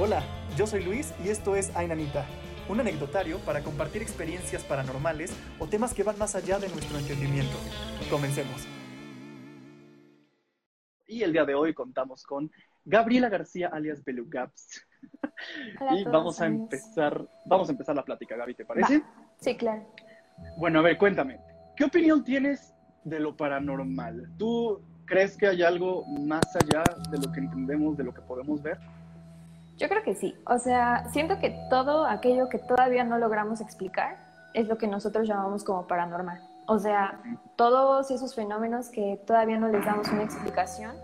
Hola, yo soy Luis y esto es Ainanita, un anecdotario para compartir experiencias paranormales o temas que van más allá de nuestro entendimiento. Comencemos. Y el día de hoy contamos con Gabriela García alias Belugaps. y vamos a empezar, vamos a empezar la plática, Gaby, ¿te parece? Sí, claro. Bueno, a ver, cuéntame, ¿qué opinión tienes de lo paranormal? ¿Tú crees que hay algo más allá de lo que entendemos, de lo que podemos ver? Yo creo que sí. O sea, siento que todo aquello que todavía no logramos explicar es lo que nosotros llamamos como paranormal. O sea, todos esos fenómenos que todavía no les damos una explicación,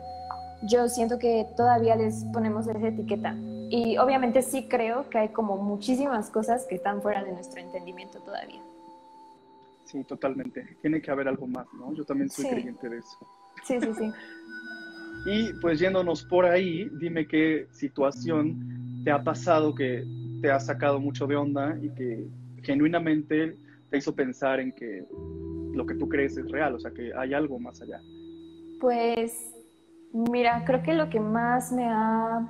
yo siento que todavía les ponemos esa etiqueta. Y obviamente sí creo que hay como muchísimas cosas que están fuera de nuestro entendimiento todavía. Sí, totalmente. Tiene que haber algo más, ¿no? Yo también soy creyente de eso. Sí, sí, sí. Y pues yéndonos por ahí, dime qué situación te ha pasado que te ha sacado mucho de onda y que genuinamente te hizo pensar en que lo que tú crees es real, o sea, que hay algo más allá. Pues, mira, creo que lo que más me ha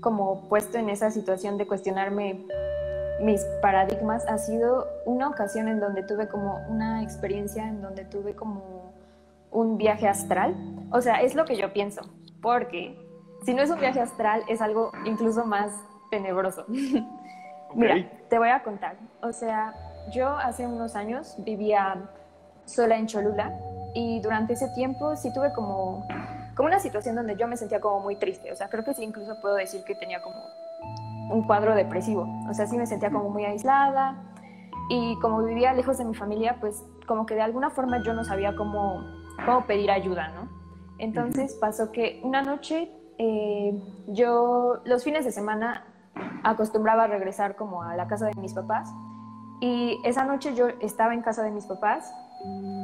como puesto en esa situación de cuestionarme mis paradigmas ha sido una ocasión en donde tuve como una experiencia en donde tuve como un viaje astral. O sea, es lo que yo pienso porque si no es un viaje astral, es algo incluso más tenebroso. Mira, te voy a contar. O sea, yo hace unos años vivía sola en Cholula y durante ese tiempo sí tuve como, como una situación donde yo me sentía como muy triste. O sea, creo que sí incluso puedo decir que tenía como un cuadro depresivo. O sea, sí me sentía como muy aislada y como vivía lejos de mi familia, pues como que de alguna forma yo no sabía cómo, cómo pedir ayuda, ¿no? Entonces pasó que una noche eh, yo los fines de semana acostumbraba a regresar como a la casa de mis papás y esa noche yo estaba en casa de mis papás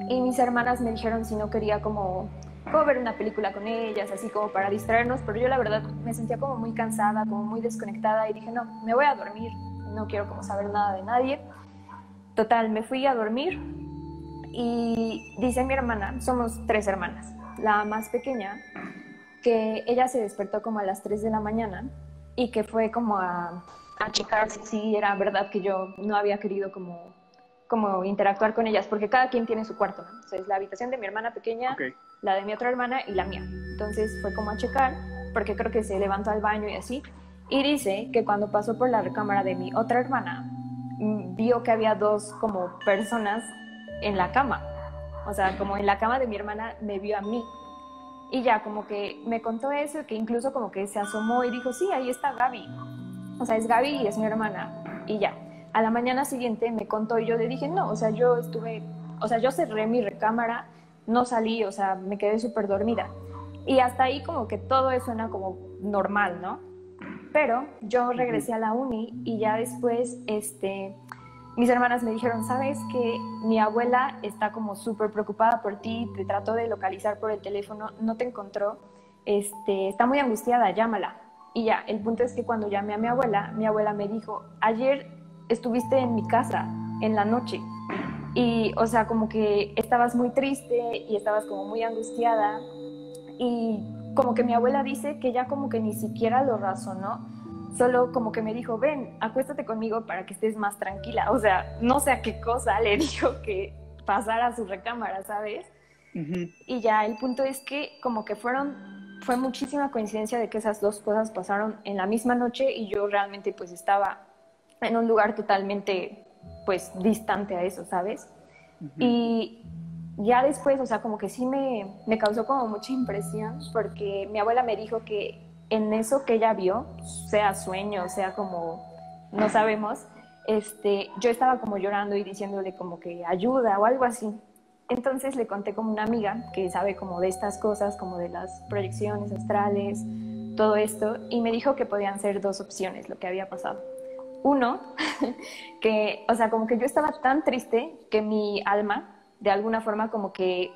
y mis hermanas me dijeron si no quería como, como ver una película con ellas, así como para distraernos, pero yo la verdad me sentía como muy cansada, como muy desconectada y dije, no, me voy a dormir, no quiero como saber nada de nadie. Total, me fui a dormir y dice mi hermana, somos tres hermanas, la más pequeña, que ella se despertó como a las 3 de la mañana y que fue como a, a checar si era verdad que yo no había querido como, como interactuar con ellas, porque cada quien tiene su cuarto, ¿no? Entonces la habitación de mi hermana pequeña, la de mi otra hermana y la mía. Entonces fue como a checar, porque creo que se levantó al baño y así, y dice que cuando pasó por la recámara de mi otra hermana, mm, vio que había dos como personas en la cama o sea, como en la cama de mi hermana me vio a mí. Y ya como que me contó eso, que incluso como que se asomó y dijo, sí, ahí está Gaby. O sea, es Gaby y es mi hermana. Y ya. A la mañana siguiente me contó y yo le dije, no, o sea, yo estuve, o sea, yo cerré mi recámara, no salí, o sea, me quedé súper dormida. Y hasta ahí como que todo eso suena como normal, ¿no? Pero yo regresé a la uni y ya después, este, mis hermanas me dijeron, sabes que mi abuela está como súper preocupada por ti, te trató de localizar por el teléfono, no te encontró, este, está muy angustiada, llámala. Y ya, el punto es que cuando llamé a mi abuela, mi abuela me dijo, ayer estuviste en mi casa en la noche y, o sea, como que estabas muy triste y estabas como muy angustiada. Y como que mi abuela dice que ya como que ni siquiera lo razonó solo como que me dijo, ven, acuéstate conmigo para que estés más tranquila. O sea, no sé a qué cosa le dijo que pasara a su recámara, ¿sabes? Y ya el punto es que como que fueron, fue muchísima coincidencia de que esas dos cosas pasaron en la misma noche y yo realmente pues estaba en un lugar totalmente pues distante a eso, ¿sabes? Y ya después, o sea, como que sí me, me causó como mucha impresión porque mi abuela me dijo que en eso que ella vio, sea sueño, sea como, no sabemos, este, yo estaba como llorando y diciéndole como que ayuda o algo así. Entonces le conté como una amiga que sabe como de estas cosas, como de las proyecciones astrales, todo esto, y me dijo que podían ser dos opciones lo que había pasado. Uno, que, o sea, como que yo estaba tan triste que mi alma, de alguna forma, como que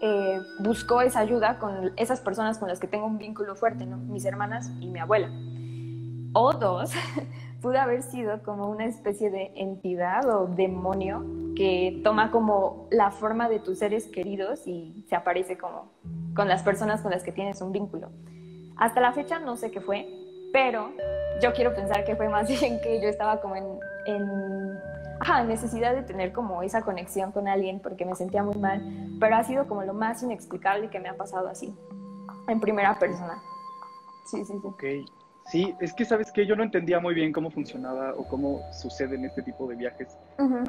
eh, buscó esa ayuda con esas personas con las que tengo un vínculo fuerte, ¿no? mis hermanas y mi abuela. O dos, pudo haber sido como una especie de entidad o demonio que toma como la forma de tus seres queridos y se aparece como con las personas con las que tienes un vínculo. Hasta la fecha no sé qué fue, pero yo quiero pensar que fue más bien que yo estaba como en, en ajá, necesidad de tener como esa conexión con alguien porque me sentía muy mal, pero ha sido como lo más inexplicable que me ha pasado así, en primera persona. Sí, sí, sí. Ok. Sí, es que sabes que yo no entendía muy bien cómo funcionaba o cómo suceden este tipo de viajes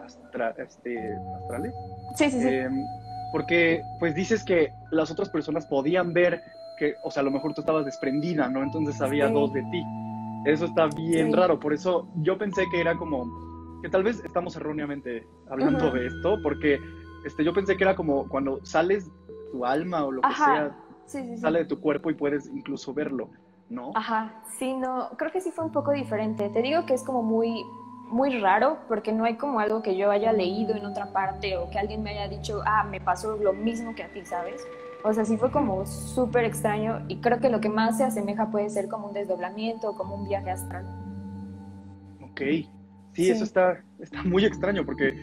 este, astrales. Sí, sí, sí. Em, porque pues dices que las otras personas podían ver que, o sea, a lo mejor tú estabas desprendida, ¿no? Entonces había dos de ti. Eso está bien raro, por eso yo pensé que era como, que tal vez estamos erróneamente hablando de esto, porque este, yo pensé que era como cuando sales tu alma o lo que sea, sale de tu cuerpo y puedes incluso verlo, ¿no? Ajá, sí, no, creo que sí fue un poco diferente. Te digo que es como muy, muy raro porque no hay como algo que yo haya leído en otra parte o que alguien me haya dicho, ah, me pasó lo mismo que a ti, ¿sabes? O sea, sí fue como súper extraño y creo que lo que más se asemeja puede ser como un desdoblamiento o como un viaje astral. Ok, sí, eso está, está muy extraño porque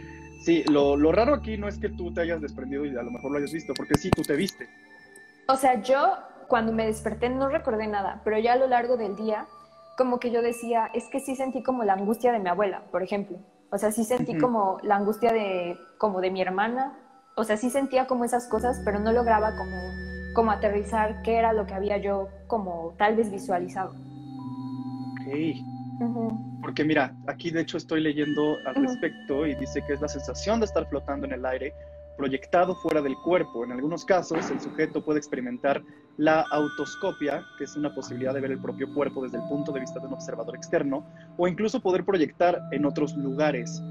sí, lo, lo, raro aquí no es que tú te hayas desprendido y a lo mejor lo hayas visto, porque sí, tú te viste. O sea, yo cuando me desperté no recordé nada, pero ya a lo largo del día, como que yo decía, es que sí sentí como la angustia de mi abuela, por ejemplo. O sea, sí sentí como la angustia de, como de mi hermana, o sea, sí sentía como esas cosas, pero no lograba como, como aterrizar qué era lo que había yo como tal vez visualizado. Ok. Porque mira, aquí de hecho estoy leyendo al respecto y dice que es la sensación de estar flotando en el aire, proyectado fuera del cuerpo. En algunos casos, el sujeto puede experimentar la autoscopia, que es una posibilidad de ver el propio cuerpo desde el punto de vista de un observador externo, o incluso poder proyectar en otros lugares.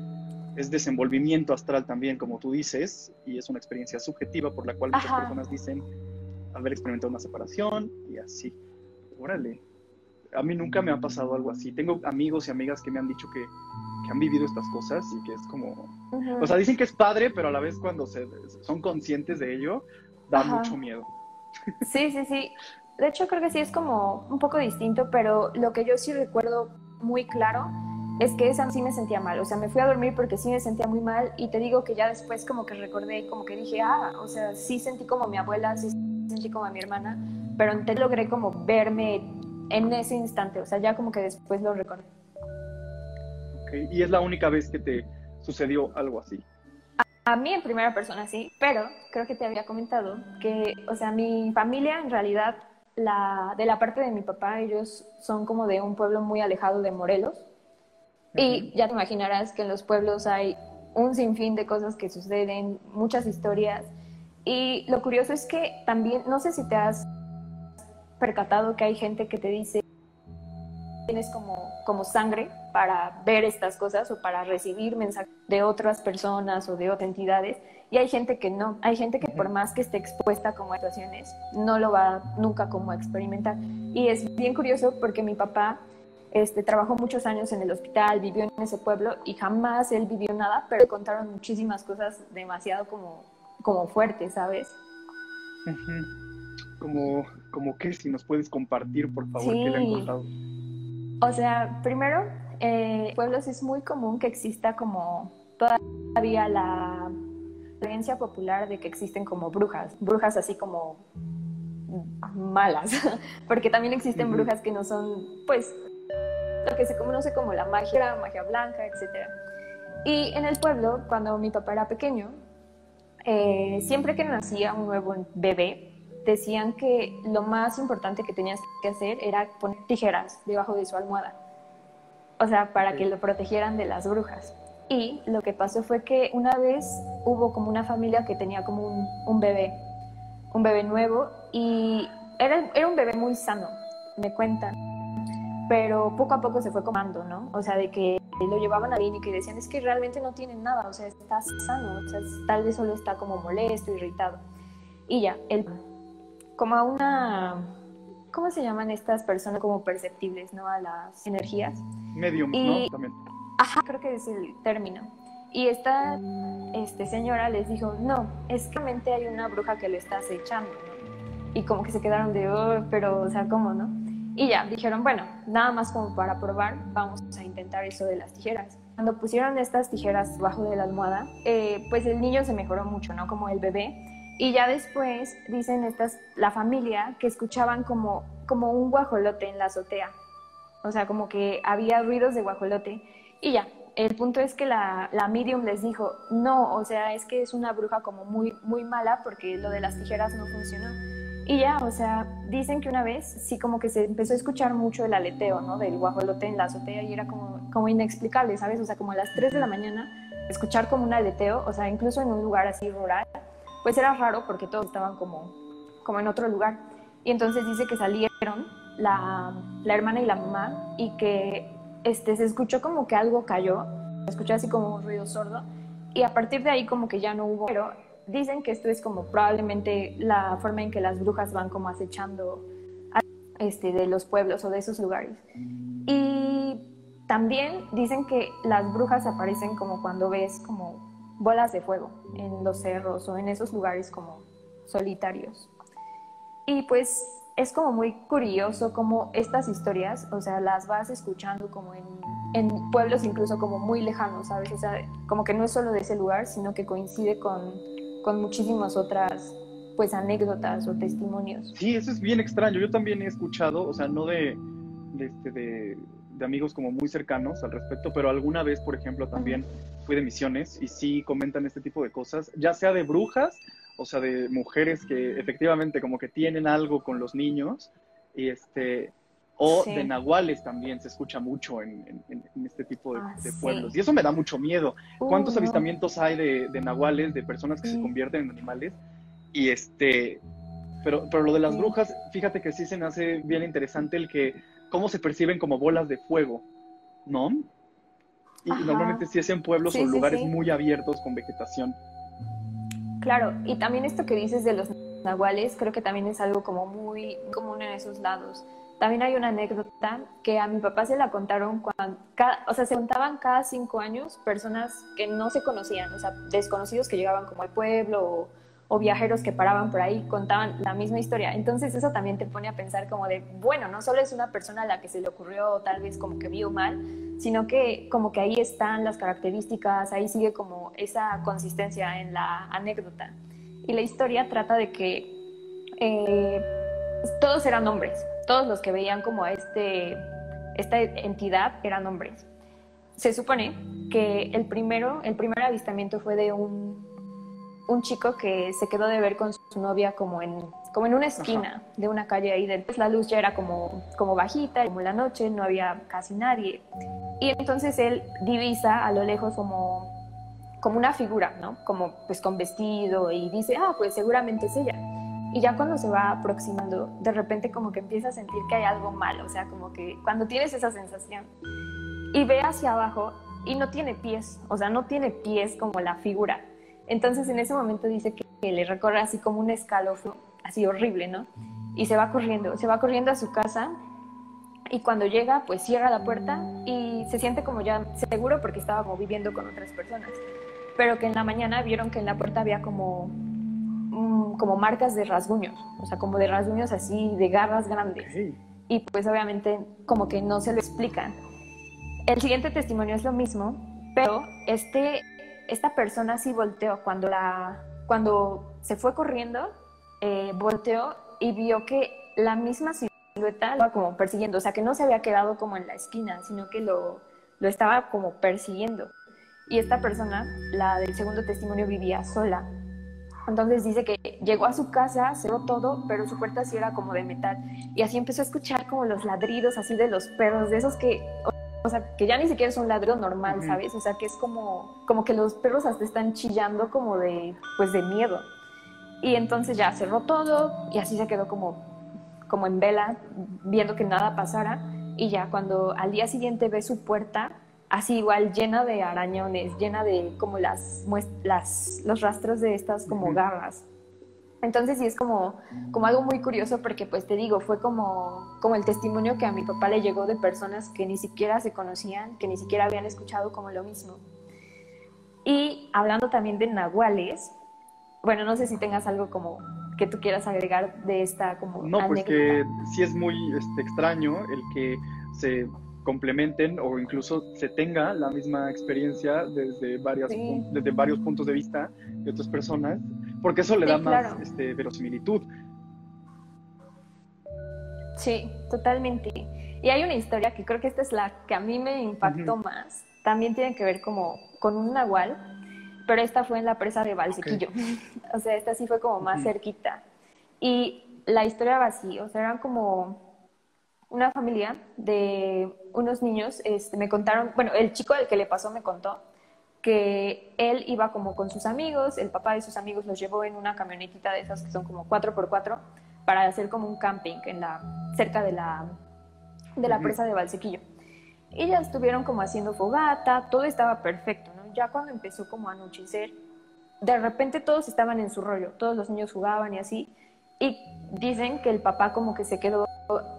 Es desenvolvimiento astral también, como tú dices, y es una experiencia subjetiva por la cual muchas personas dicen haber experimentado una separación y así. Órale, a mí nunca me ha pasado algo así. Tengo amigos y amigas que me han dicho que, han vivido estas cosas y que es como... O sea, dicen que es padre, pero a la vez cuando se, son conscientes de ello, da mucho miedo. Sí, sí, sí. De hecho, creo que sí es como un poco distinto, pero lo que yo sí recuerdo muy claro es que esa sí me sentía mal, o sea, me fui a dormir porque sí me sentía muy mal y te digo que ya después como que recordé, como que dije, ah, o sea, sí sentí como mi abuela, sí sentí como a mi hermana, pero entonces logré como verme en ese instante, o sea, ya como que después lo recordé. Ok, y es la única vez que te sucedió algo así. A, a mí en primera persona sí, pero creo que te había comentado que, o sea, mi familia en realidad, la, de la parte de mi papá, ellos son como de un pueblo muy alejado de Morelos y ya te imaginarás que en los pueblos hay un sinfín de cosas que suceden, muchas historias. Y lo curioso es que también, no sé si te has percatado que hay gente que te dice tienes como, como sangre para ver estas cosas o para recibir mensajes de otras personas o de otras entidades. Y hay gente que no, hay gente que por más que esté expuesta como a situaciones, no lo va nunca como a experimentar. Y es bien curioso porque mi papá este, trabajó muchos años en el hospital, vivió en ese pueblo y jamás él vivió nada, pero contaron muchísimas cosas demasiado como, como fuertes, ¿sabes? Como, como que si nos puedes compartir, por favor, qué le han contado. O sea, primero, eh, pueblos es muy común que exista como todavía la creencia popular de que existen como brujas, brujas así como malas, porque también existen brujas que no son, pues, lo que se conoce como la magia, magia blanca, etc. Y en el pueblo, cuando mi papá era pequeño, eh, siempre que nacía un nuevo bebé, decían que lo más importante que tenías que hacer era poner tijeras debajo de su almohada. O sea, para que lo protegieran de las brujas. Y lo que pasó fue que una vez hubo como una familia que tenía como un, un bebé, un bebé nuevo, y era, era un bebé muy sano, me cuentan pero poco a poco se fue comando, ¿no? O sea, de que lo llevaban a bien y que decían, es que realmente no tienen nada, o sea, está sano, o sea, tal vez solo está como molesto, irritado. Y ya, él, como a una, ¿cómo se llaman estas personas como perceptibles, ¿no? A las energías. Medium, ¿no? También. Ajá, creo que es el término. Y esta este, señora les dijo, no, es que realmente hay una bruja que lo está acechando, ¿no? Y como que se quedaron de, oh, pero, o sea, ¿cómo, no? Y ya, dijeron, bueno, nada más como para probar, vamos a intentar eso de las tijeras. Cuando pusieron estas tijeras bajo de la almohada, eh, pues el niño se mejoró mucho, ¿no? Como el bebé. Y ya después dicen estas, la familia, que escuchaban como, como un guajolote en la azotea. O sea, como que había ruidos de guajolote y ya. El punto es que la, la medium les dijo, no, o sea, es que es una bruja como muy, muy mala porque lo de las tijeras no funcionó. Y ya, o sea, dicen que una vez sí como que se empezó a escuchar mucho el aleteo, ¿no? Del guajolote en la azotea y era como, como inexplicable, ¿sabes? O sea, como a las 3 de la mañana, escuchar como un aleteo, o sea, incluso en un lugar así rural, pues era raro porque todos estaban como, como en otro lugar. Y entonces dice que salieron la, la hermana y la mamá y que este, se escuchó como que algo cayó, se escuchó así como un ruido sordo y a partir de ahí como que ya no hubo, pero dicen que esto es como probablemente la forma en que las brujas van como acechando este, de los pueblos o de esos lugares. Y también dicen que las brujas aparecen como cuando ves como bolas de fuego en los cerros o en esos lugares como solitarios. Y pues es como muy curioso como estas historias, o sea, las vas escuchando como en, en, pueblos incluso como muy lejanos, ¿sabes? O sea, como que no es solo de ese lugar, sino que coincide con, con muchísimas otras, pues, anécdotas o testimonios. Sí, eso es bien extraño. Yo también he escuchado, o sea, no de, de, este, de, de amigos como muy cercanos al respecto, pero alguna vez, por ejemplo, también fui de misiones y sí comentan este tipo de cosas, ya sea de brujas o sea, de mujeres que efectivamente como que tienen algo con los niños, y este, o de nahuales también se escucha mucho en, este tipo de, ah, pueblos. Y eso me da mucho miedo. ¿Cuántos avistamientos hay de, nahuales, de personas que se convierten en animales? Y este, pero, pero lo de las brujas, fíjate que sí se me hace bien interesante el que, cómo se perciben como bolas de fuego, ¿no? Y normalmente sí es en pueblos o lugares muy abiertos con vegetación. Claro, y también esto que dices de los nahuales, creo que también es algo como muy común en esos lados. También hay una anécdota que a mi papá se la contaron cuando, o sea, se contaban cada cinco años personas que no se conocían, o sea, desconocidos que llegaban como al pueblo o, o viajeros que paraban por ahí, contaban la misma historia. Entonces eso también te pone a pensar como de, bueno, no solo es una persona a la que se le ocurrió tal vez como que vio mal, sino que como que ahí están las características, ahí sigue como esa consistencia en la anécdota. Y la historia trata de que eh, todos eran hombres, todos los que veían como a este, esta entidad eran hombres. Se supone que el primero, el primer avistamiento fue de un, un chico que se quedó de ver con su novia como en, como en una esquina de una calle ahí. Después la luz ya era como, como bajita, como la noche, no había casi nadie. Y entonces él divisa a lo lejos como, como una figura, ¿no? Como pues con vestido y dice, ah, pues seguramente es ella. Y ya cuando se va aproximando, de repente como que empieza a sentir que hay algo malo, o sea, como que cuando tienes esa sensación y ve hacia abajo y no tiene pies, o sea, no tiene pies como la figura. Entonces en ese momento dice que, que le recorre así como un escalofrío, así horrible, ¿no? Y se va corriendo, se va corriendo a su casa y cuando llega, pues cierra la puerta y se siente como ya seguro porque estaba como viviendo con otras personas. Pero que en la mañana vieron que en la puerta había como, mm, como marcas de rasguños, o sea, como de rasguños así, de garras grandes. Y pues obviamente como que no se lo explican. El siguiente testimonio es lo mismo, pero este, esta persona sí volteó cuando, la, cuando se fue corriendo, eh, volteó y vio que la misma silueta como persiguiendo, o sea, que no se había quedado como en la esquina, sino que lo, lo estaba como persiguiendo. Y esta persona, la del segundo testimonio, vivía sola. Entonces dice que llegó a su casa, cerró todo, pero su puerta sí era como de metal. Y así empezó a escuchar como los ladridos así de los perros, de esos que, o sea, que ya ni siquiera es un ladrido normal, ¿sabes? O sea, que es como, como que los perros hasta están chillando como de, pues de miedo. Y entonces ya cerró todo y así se quedó como como en vela, viendo que nada pasara, y ya cuando al día siguiente ve su puerta, así igual llena de arañones, llena de como las, las los rastros de estas como garras. Entonces sí es como, como algo muy curioso porque pues te digo, fue como, como el testimonio que a mi papá le llegó de personas que ni siquiera se conocían, que ni siquiera habían escuchado como lo mismo. Y hablando también de nahuales, bueno, no sé si tengas algo como que tú quieras agregar de esta como No, pues que sí es muy este, extraño el que se complementen o incluso se tenga la misma experiencia desde, varias, desde varios puntos de vista de otras personas, porque eso le da más este, verosimilitud. Sí, totalmente. Y hay una historia que creo que esta es la que a mí me impactó más. También tiene que ver como con un nahual, pero esta fue en la presa de Valsequillo. o sea, esta sí fue como más cerquita. Y la historia va así, o sea, eran como una familia de unos niños, este, me contaron, bueno, el chico al que le pasó me contó que él iba como con sus amigos, el papá de sus amigos los llevó en una camionetita de esas que son como 4x4 para hacer como un camping en la, cerca de la, de la presa de Valsequillo. Y ya estuvieron como haciendo fogata, todo estaba perfecto, ¿no? Ya cuando empezó como a anochecer, de repente todos estaban en su rollo, todos los niños jugaban y así, y dicen que el papá como que se quedó,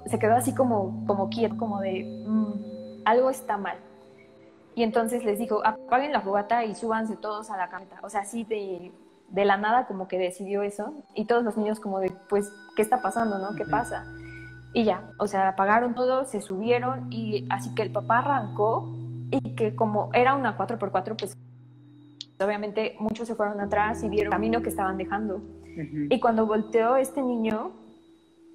se quedó así como, como quieto, como de, mm, algo está mal. Y entonces les dijo, apaguen la fogata y súbanse todos a la camioneta. O sea, así de, de la nada como que decidió eso. Y todos los niños como de, pues, ¿qué está pasando, no? ¿Qué pasa? Y ya, o sea, apagaron todo, se subieron y así que el papá arrancó y que como era una 4x4, pues obviamente muchos se fueron atrás y vieron el camino que estaban dejando. Y cuando volteó este niño,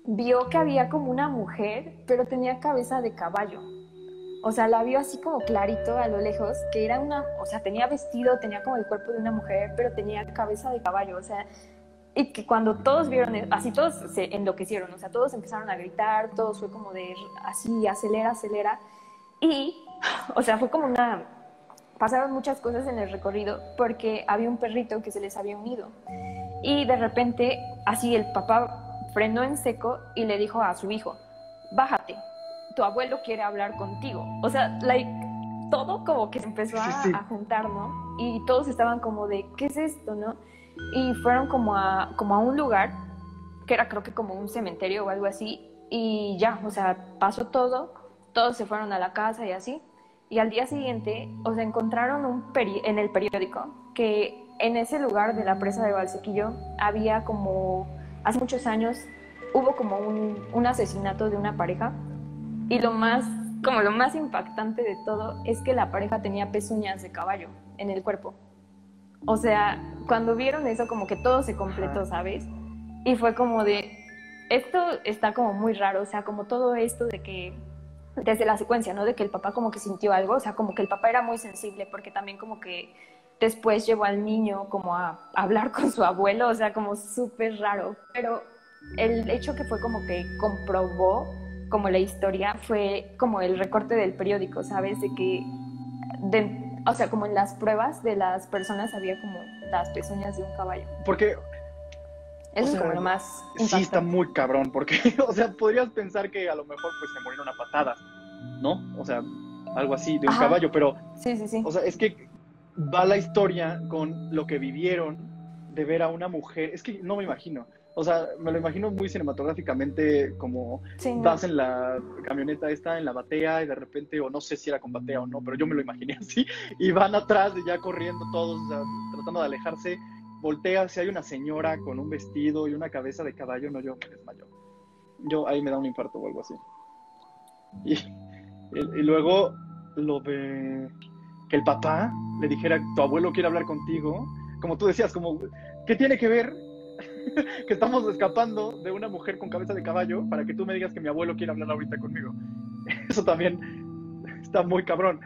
vio que había como una mujer, pero tenía cabeza de caballo. O sea, la vio así como clarito a lo lejos, que era una, o sea, tenía vestido, tenía como el cuerpo de una mujer, pero tenía cabeza de caballo. O sea, y que cuando todos vieron, así todos se enloquecieron, o sea, todos empezaron a gritar, todos fue como de así, acelera, acelera. Y, o sea, fue como una, pasaron muchas cosas en el recorrido porque había un perrito que se les había unido. Y de repente, así el papá frenó en seco y le dijo a su hijo, bájate, tu abuelo quiere hablar contigo. O sea, like, todo como que se empezó a, juntar, ¿no? Y todos estaban como de, ¿qué es esto, no? Y fueron como a, como a un lugar, que era creo que como un cementerio o algo así, y ya, o sea, pasó todo, todos se fueron a la casa y así. Y al día siguiente, o sea, encontraron un en el periódico que en ese lugar de la presa de Valsequillo había como, hace muchos años, hubo como un, asesinato de una pareja y lo más, como lo más impactante de todo es que la pareja tenía pezuñas de caballo en el cuerpo. O sea, cuando vieron eso como que todo se completó, ¿sabes? Y fue como de, esto está como muy raro, o sea, como todo esto de que desde la secuencia, ¿no? De que el papá como que sintió algo, o sea, como que el papá era muy sensible porque también como que Después llevó al niño como a hablar con su abuelo, o sea, como súper raro. Pero el hecho que fue como que comprobó como la historia fue como el recorte del periódico, ¿sabes? De que, o sea, como en las pruebas de las personas había como las pezuñas de un caballo. Porque... Eso es como lo más... Sí, está muy cabrón, porque, o sea, podrías pensar que a lo mejor pues se murieron a patadas, ¿no? O sea, algo así de un caballo, pero... Sí, sí, sí. O sea, es que va la historia con lo que vivieron de ver a una mujer. Es que no me imagino. O sea, me lo imagino muy cinematográficamente como vas en la camioneta esta, en la batea, y de repente, o no sé si era con batea o no, pero yo me lo imaginé así, y van atrás y ya corriendo todos, tratando de alejarse, voltea, si hay una señora con un vestido y una cabeza de caballo, no, yo me desmayo. Yo ahí me da un infarto o algo así. Y, y luego lo de que el papá le dijera, tu abuelo quiere hablar contigo, como tú decías, como, ¿qué tiene que ver que estamos escapando de una mujer con cabeza de caballo para que tú me digas que mi abuelo quiere hablar ahorita conmigo? Eso también está muy cabrón.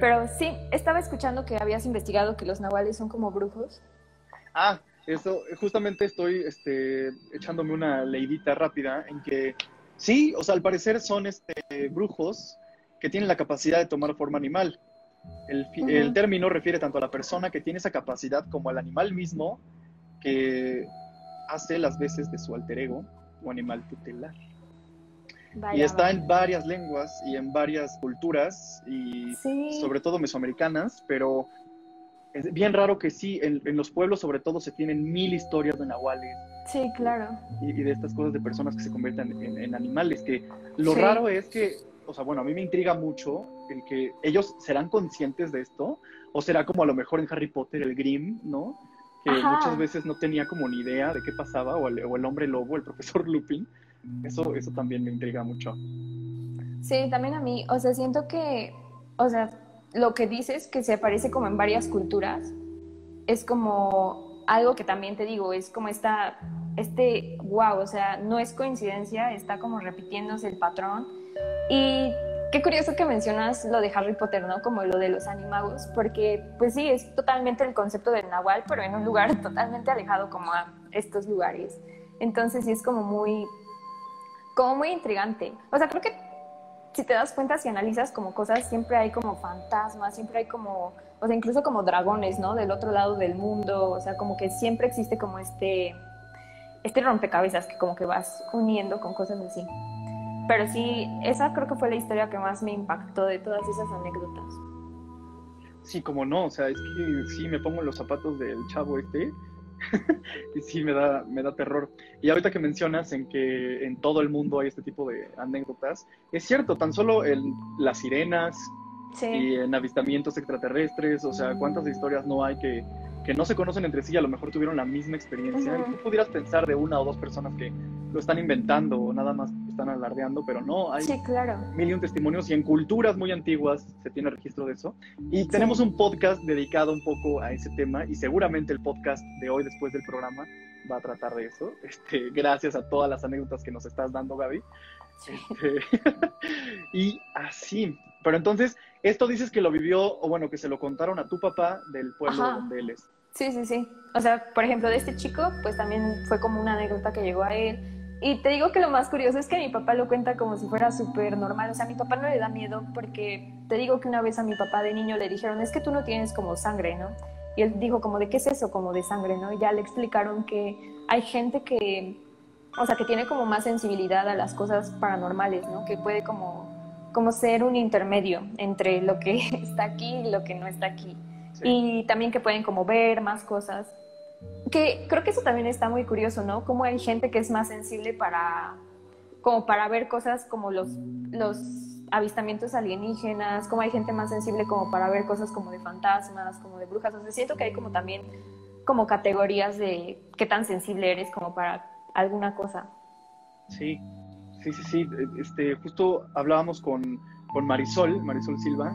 Pero sí, estaba escuchando que habías investigado que los nahuales son como brujos. Ah, eso, justamente estoy este, echándome una leidita rápida en que sí, o sea, al parecer son este, brujos que tiene la capacidad de tomar forma animal. El, término refiere tanto a la persona que tiene esa capacidad como al animal mismo que hace las veces de su alter ego o animal tutelar. y está en varias lenguas y en varias culturas y sobre todo mesoamericanas, pero es bien raro que sí, en, los pueblos sobre todo se tienen mil historias de nahuales. Sí, claro. Y, de estas cosas de personas que se convierten en, animales, que lo raro es que o sea, bueno, a mí me intriga mucho el que ellos serán conscientes de esto, o será como a lo mejor en Harry Potter el Grimm, ¿no? Que muchas veces no tenía como ni idea de qué pasaba, o el, hombre lobo, el profesor Lupin. Eso, eso también me intriga mucho. Sí, también a mí, o sea, siento que, o sea, lo que dices que se aparece como en varias culturas, es como algo que también te digo, es como esta este wow, o sea, no es coincidencia, está como repitiéndose el patrón. Y qué curioso que mencionas lo de Harry Potter, ¿no? Como lo de los animagos, porque pues sí, es totalmente el concepto del nahual, pero en un lugar totalmente alejado como a estos lugares. Entonces sí es como muy, como muy intrigante. O sea, creo que si te das cuenta, si analizas como cosas, siempre hay como fantasmas, siempre hay como, o sea, incluso como dragones, ¿no? Del otro lado del mundo, o sea, como que siempre existe como este, este rompecabezas que como que vas uniendo con cosas así. Pero sí, esa creo que fue la historia que más me impactó de todas esas anécdotas. Sí, como no, o sea, es que sí me pongo los zapatos del chavo este y sí me da, me da terror. Y ahorita que mencionas en que en todo el mundo hay este tipo de anécdotas, es cierto, tan solo en las sirenas y en avistamientos extraterrestres, o sea, cuántas historias no hay que, que no se conocen entre sí y a lo mejor tuvieron la misma experiencia. Y tú pudieras pensar de una o dos personas que lo están inventando o nada más están alardeando, pero no, hay sí, claro. mil y un testimonios y en culturas muy antiguas se tiene registro de eso. Y tenemos un podcast dedicado un poco a ese tema y seguramente el podcast de hoy después del programa va a tratar de eso. Este, gracias a todas las anécdotas que nos estás dando, Gaby. Este, y así. Pero entonces, esto dices que lo vivió, o bueno, que se lo contaron a tu papá del pueblo donde él es. Sí, sí, sí. O sea, por ejemplo, de este chico, pues también fue como una anécdota que llegó a él y te digo que lo más curioso es que mi papá lo cuenta como si fuera súper normal. O sea, a mi papá no le da miedo porque te digo que una vez a mi papá de niño le dijeron, es que tú no tienes como sangre, ¿no? Y él dijo como, ¿de qué es eso? Como de sangre, ¿no? Y ya le explicaron que hay gente que, o sea, que tiene como más sensibilidad a las cosas paranormales, ¿no? Que puede como, como ser un intermedio entre lo que está aquí y lo que no está aquí. Y también que pueden como ver más cosas que creo que eso también está muy curioso, ¿no? Como hay gente que es más sensible para, como para ver cosas como los, los avistamientos alienígenas, como hay gente más sensible como para ver cosas como de fantasmas, como de brujas. O sea, siento que hay como también como categorías de qué tan sensible eres como para alguna cosa. Sí, sí, sí, sí. Este, justo hablábamos con con Marisol, Marisol Silva,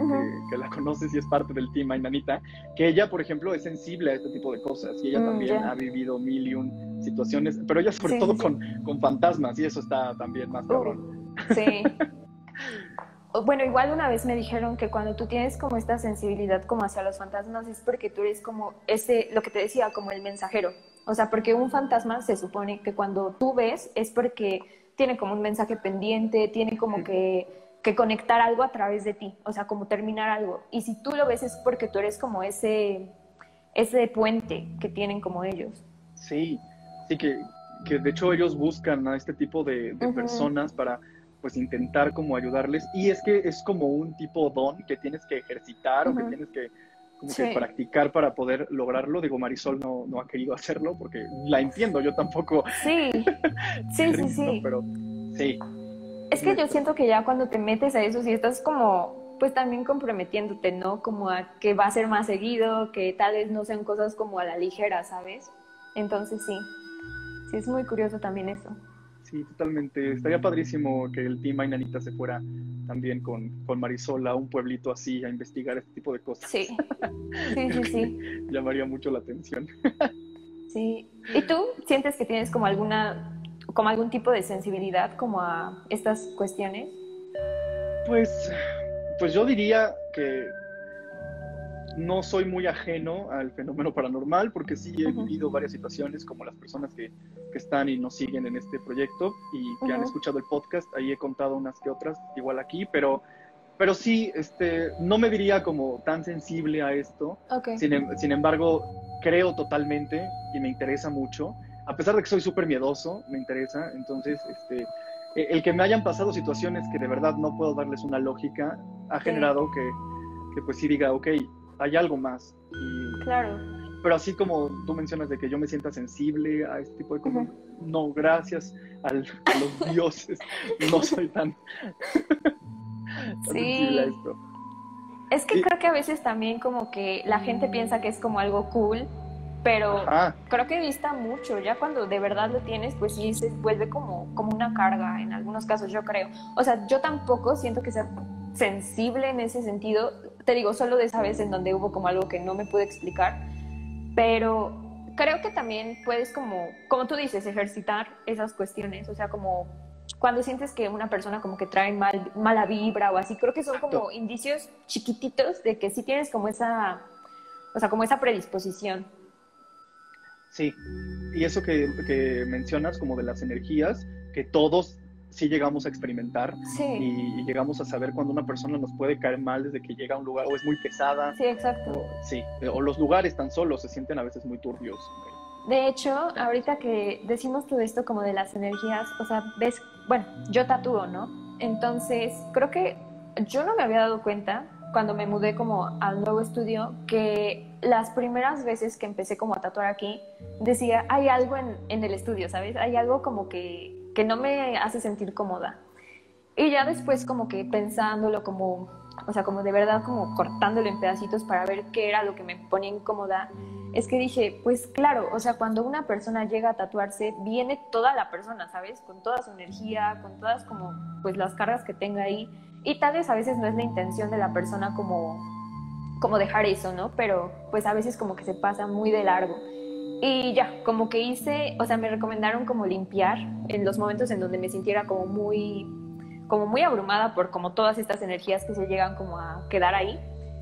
que, la conoces y es parte del team Ainanita, que ella, por ejemplo, es sensible a este tipo de cosas y ella mm, también ha vivido mil y un situaciones, pero ella sobre todo Con, con, fantasmas y eso está también más cabrón. sí. bueno, igual una vez me dijeron que cuando tú tienes como esta sensibilidad como hacia los fantasmas es porque tú eres como ese, lo que te decía, como el mensajero. O sea, porque un fantasma se supone que cuando tú ves es porque tiene como un mensaje pendiente, tiene como que que conectar algo a través de ti, o sea, como terminar algo. Y si tú lo ves es porque tú eres como ese, ese puente que tienen como ellos. Sí, sí, que, que de hecho ellos buscan a este tipo de, personas para pues intentar como ayudarles. Y es que es como un tipo don que tienes que ejercitar o que tienes que, como que practicar para poder lograrlo. Digo, Marisol no, no ha querido hacerlo porque la entiendo, yo tampoco. Sí, sí, sí, sí. Pero sí, es que yo siento que ya cuando te metes a eso, si estás como, pues también comprometiéndote, ¿no? Como a que va a ser más seguido, que tal vez no sean cosas como a la ligera, ¿sabes? Entonces sí, sí es muy curioso también eso. Sí, totalmente. Estaría padrísimo que el team Ainanita se fuera también con, con Marisol a un pueblito así a investigar este tipo de cosas. Sí, sí, sí, sí. Llamaría mucho la atención. sí. ¿Y tú sientes que tienes como alguna como algún tipo de sensibilidad como a estas cuestiones? Pues, pues yo diría que no soy muy ajeno al fenómeno paranormal porque sí he vivido varias situaciones como las personas que, que, están y nos siguen en este proyecto y que han escuchado el podcast, ahí he contado unas que otras, igual aquí, pero, pero sí, este, no me diría como tan sensible a esto, sin, em, sin embargo, creo totalmente y me interesa mucho a pesar de que soy súper miedoso, me interesa, entonces, este, e, el que me hayan pasado situaciones que de verdad no puedo darles una lógica, ha generado que, que, pues sí diga, ok, hay algo más. claro. Pero así como tú mencionas de que yo me sienta sensible a este tipo de cosas, no, gracias al, a los dioses, no soy tan, sensible a esto. Es que creo que a veces también como que la gente piensa que es como algo cool pero creo que dista mucho, ya cuando de verdad lo tienes, pues sí se vuelve como, como una carga en algunos casos, yo creo. O sea, yo tampoco siento que sea sensible en ese sentido, te digo, solo de esa vez en donde hubo como algo que no me pude explicar, pero creo que también puedes como, como tú dices, ejercitar esas cuestiones, o sea, como cuando sientes que una persona como que trae mal, mala vibra o así, creo que son como indicios chiquititos de que sí tienes como esa, o sea, como esa predisposición. Sí, y eso que, que mencionas como de las energías, que todos sí llegamos a experimentar y, llegamos a saber cuando una persona nos puede caer mal desde que llega a un lugar o es muy pesada. Sí, exacto. O, sí, o los lugares tan solos se sienten a veces muy turbios. De hecho, ahorita que decimos todo esto como de las energías, o sea, ves, bueno, yo tatúo, ¿no? Entonces, creo que yo no me había dado cuenta cuando me mudé como al nuevo estudio que las primeras veces que empecé como a tatuar aquí, decía, hay algo en, en el estudio, ¿sabes? Hay algo como que que no me hace sentir cómoda. Y ya después como que pensándolo como, o sea, como de verdad como cortándolo en pedacitos para ver qué era lo que me ponía incómoda, es que dije, pues claro, o sea, cuando una persona llega a tatuarse, viene toda la persona, ¿sabes? Con toda su energía, con todas como, pues las cargas que tenga ahí. Y tal vez a veces no es la intención de la persona como, como dejar eso, ¿no? Pero pues a veces como que se pasa muy de largo. Y ya, como que hice, o sea, me recomendaron como limpiar en los momentos en donde me sintiera como muy, como muy abrumada por como todas estas energías que se llegan como a quedar ahí,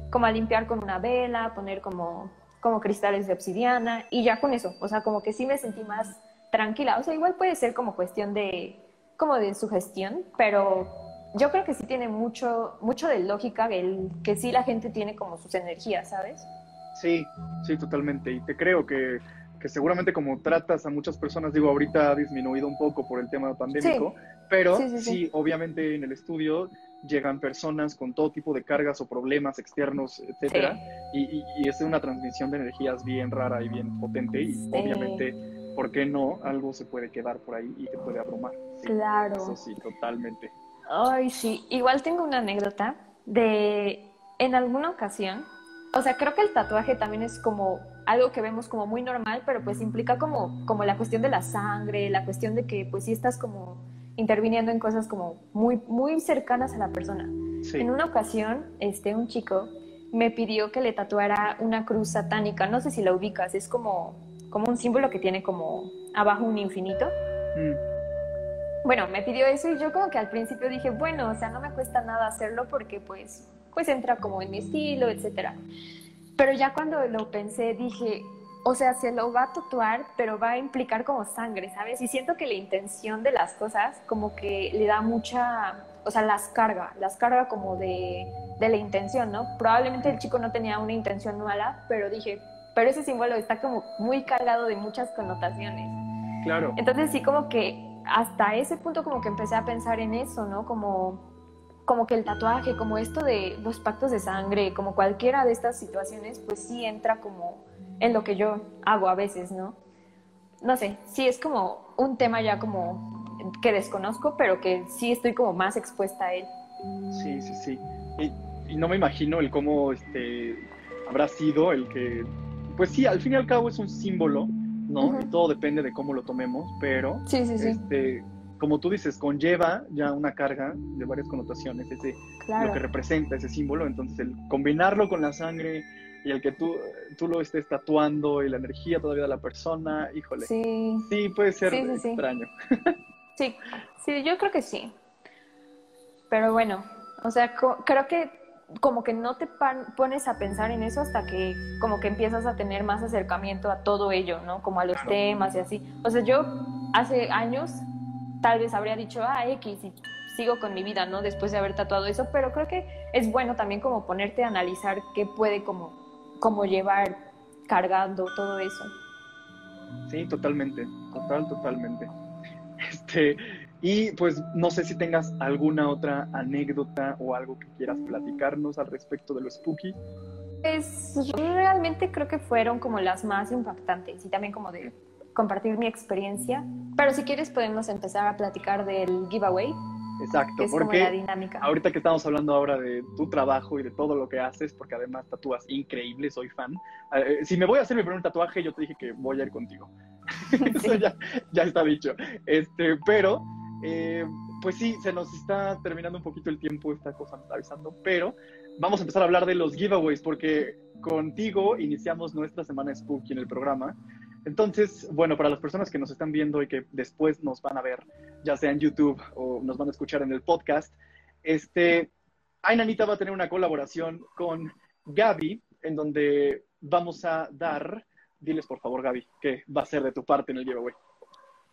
como a limpiar con una vela, poner como, como cristales de obsidiana y ya con eso, o sea, como que sí me sentí más tranquila, o sea, igual puede ser como cuestión de, como de sugestión, pero yo creo que sí tiene mucho, mucho de lógica el que sí la gente tiene como sus energías, ¿sabes? Sí, sí, totalmente. Y te creo que que seguramente como tratas a muchas personas, digo, ahorita ha disminuido un poco por el tema pandémico, pero sí, obviamente en el estudio llegan personas con todo tipo de cargas o problemas externos, etcétera, y, es una transmisión de energías bien rara y bien potente, y obviamente, ¿por qué no? Algo se puede quedar por ahí y te puede abrumar. claro. Eso sí, totalmente. Ay, sí. Igual tengo una anécdota de, en alguna ocasión, o sea, creo que el tatuaje también es como algo que vemos como muy normal, pero pues implica como, como la cuestión de la sangre, la cuestión de que pues sí estás como interviniendo en cosas como muy, muy cercanas a la persona. En una ocasión, este, un chico me pidió que le tatuara una cruz satánica, no sé si la ubicas, es como, como un símbolo que tiene como abajo un infinito. Mm. Bueno, me pidió eso y yo como que al principio dije, bueno, o sea, no me cuesta nada hacerlo porque pues pues entra como en mi estilo, etcétera. Pero ya cuando lo pensé dije, o sea, se lo va a tatuar, pero va a implicar como sangre, ¿sabes? Y siento que la intención de las cosas como que le da mucha, o sea, las carga, las carga como de, de la intención, ¿no? Probablemente el chico no tenía una intención mala, pero dije, pero ese símbolo está como muy cargado de muchas connotaciones. Claro. Entonces sí como que hasta ese punto como que empecé a pensar en eso, ¿no? Como como que el tatuaje, como esto de los pactos de sangre, como cualquiera de estas situaciones, pues sí entra como en lo que yo hago a veces, ¿no? No sé, sí es como un tema ya como que desconozco, pero que sí estoy como más expuesta a él. Sí, sí, sí. Y, no me imagino el cómo este, habrá sido el que, pues sí, al fin y al cabo es un símbolo, ¿no? Y todo depende de cómo lo tomemos, pero sí, sí, sí. Este, como tú dices, conlleva ya una carga de varias connotaciones, ese, lo que representa ese símbolo, entonces el combinarlo con la sangre y el que tú, tú lo estés tatuando y la energía todavía de la persona, híjole. Sí, sí puede ser extraño. Sí. sí, yo creo que sí. Pero bueno, o sea, creo que como que no te pones a pensar en eso hasta que como que empiezas a tener más acercamiento a todo ello, ¿no? Como a los temas y así. O sea, yo hace años tal vez habría dicho, ah, X, y sigo con mi vida, ¿no? Después de haber tatuado eso, pero creo que es bueno también como ponerte a analizar qué puede como, como llevar cargando todo eso. Sí, totalmente, total, totalmente. Este, y pues no sé si tengas alguna otra anécdota o algo que quieras platicarnos al respecto de lo spooky. Pues realmente creo que fueron como las más impactantes y también como de compartir mi experiencia, pero si quieres podemos empezar a platicar del giveaway. Exacto, porque la dinámica. ahorita que estamos hablando ahora de tu trabajo y de todo lo que haces, porque además tatúas increíble, soy fan. Eh, si me voy a hacer mi primer tatuaje, yo te dije que voy a ir contigo. Eso ya, ya, está dicho. Este, pero, eh, pues sí, se nos está terminando un poquito el tiempo, esta cosa me está avisando, pero vamos a empezar a hablar de los giveaways, porque contigo iniciamos nuestra semana Spooky en el programa Entonces, bueno, para las personas que nos están viendo y que después nos van a ver, ya sea en YouTube o nos van a escuchar en el podcast, este, Ainanita va a tener una colaboración con Gaby, en donde vamos a dar, diles por favor Gaby, ¿qué va a ser de tu parte en el giveaway?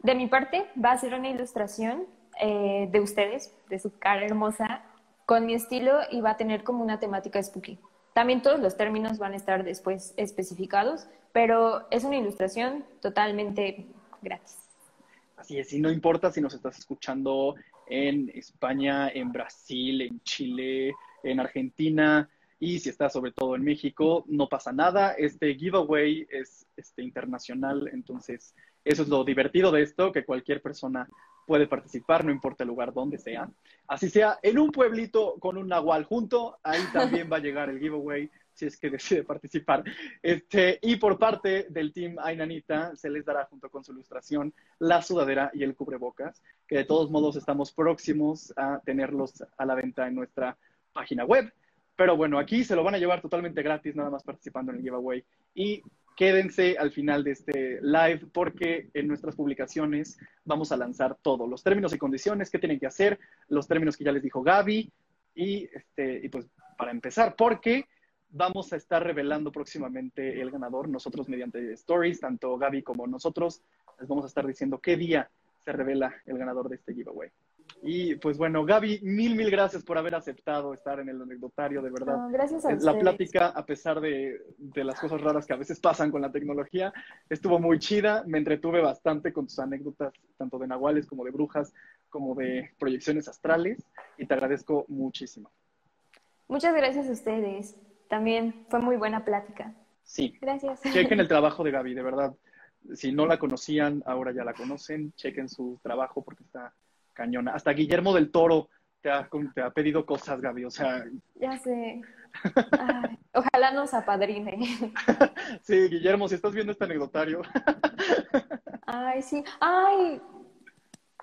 De mi parte va a ser una ilustración eh, de ustedes, de su cara hermosa, con mi estilo y va a tener como una temática spooky. También todos los términos van a estar después especificados, pero es una ilustración totalmente gratis. Así es, y no importa si nos estás escuchando en España, en Brasil, en Chile, en Argentina y si estás sobre todo en México, no pasa nada. Este giveaway es este, internacional, entonces eso es lo divertido de esto, que cualquier persona puede participar, no importa el lugar donde sea. Así sea en un pueblito con un nahual junto, ahí también va a llegar el giveaway si es que decide participar. Este, y por parte del team Ainanita se les dará junto con su ilustración la sudadera y el cubrebocas, que de todos modos estamos próximos a tenerlos a la venta en nuestra página web. Pero bueno, aquí se lo van a llevar totalmente gratis, nada más participando en el giveaway. Y quédense al final de este live porque en nuestras publicaciones vamos a lanzar todo, los términos y condiciones, qué tienen que hacer, los términos que ya les dijo Gaby y, este, y pues para empezar, porque vamos a estar revelando próximamente el ganador, nosotros mediante stories, tanto Gaby como nosotros, les vamos a estar diciendo qué día se revela el ganador de este giveaway. Y pues bueno, Gaby, mil, mil gracias por haber aceptado estar en el anecdotario, de verdad. gracias a La plática, a pesar de, de, las cosas raras que a veces pasan con la tecnología, estuvo muy chida. Me entretuve bastante con tus anécdotas, tanto de nahuales como de brujas, como de proyecciones astrales, y te agradezco muchísimo. Muchas gracias a ustedes. También fue muy buena plática. Sí. Gracias. Chequen el trabajo de Gaby, de verdad. Si no la conocían, ahora ya la conocen. Chequen su trabajo porque está cañona. Hasta Guillermo del Toro te ha, te ha pedido cosas, Gaby, o sea... Ya sé. ojalá nos apadrine. sí, Guillermo, si estás viendo este anecdotario. Ay, sí. Ay,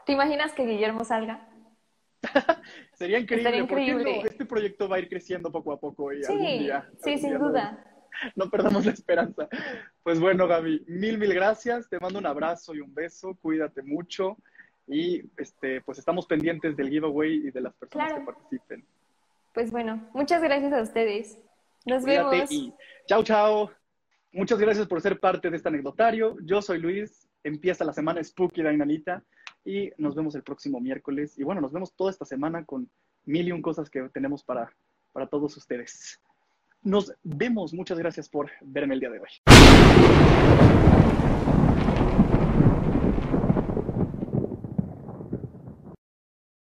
¿te imaginas que Guillermo salga? Sería increíble. increíble. Este proyecto va a ir creciendo poco a poco y algún día. Sí, sin duda. No, no perdamos la esperanza. Pues bueno, Gaby, mil, mil gracias. Te mando un abrazo y un beso. Cuídate mucho. Y este, pues estamos pendientes del giveaway y de las personas que participen. Pues bueno, muchas gracias a ustedes. Nos vemos. Y chao, chao. Muchas gracias por ser parte de este anecdotario. Yo soy Luis. Empieza la semana Spooky Dainanita y nos vemos el próximo miércoles. Y bueno, nos vemos toda esta semana con mil y un cosas que tenemos para, para todos ustedes. Nos vemos. Muchas gracias por verme el día de hoy.